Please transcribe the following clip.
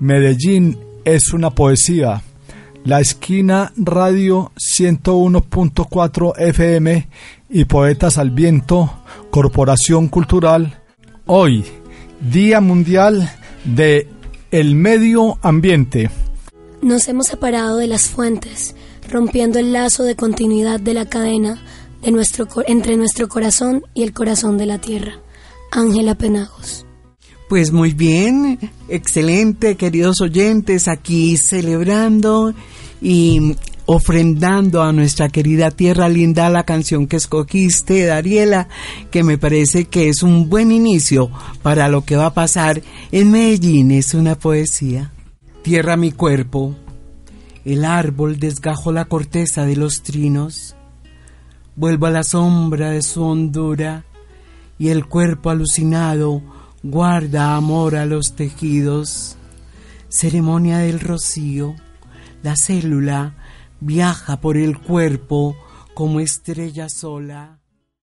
Medellín es una poesía. La esquina radio 101.4 FM y Poetas al Viento, Corporación Cultural. Hoy, Día Mundial de el Medio Ambiente. Nos hemos separado de las fuentes, rompiendo el lazo de continuidad de la cadena de nuestro, entre nuestro corazón y el corazón de la tierra. Ángela Penagos. Pues muy bien, excelente, queridos oyentes, aquí celebrando y ofrendando a nuestra querida tierra linda la canción que escogiste, Dariela, que me parece que es un buen inicio para lo que va a pasar en Medellín. Es una poesía. Tierra mi cuerpo, el árbol desgajó la corteza de los trinos, vuelvo a la sombra de su hondura y el cuerpo alucinado guarda amor a los tejidos, ceremonia del rocío, la célula viaja por el cuerpo como estrella sola.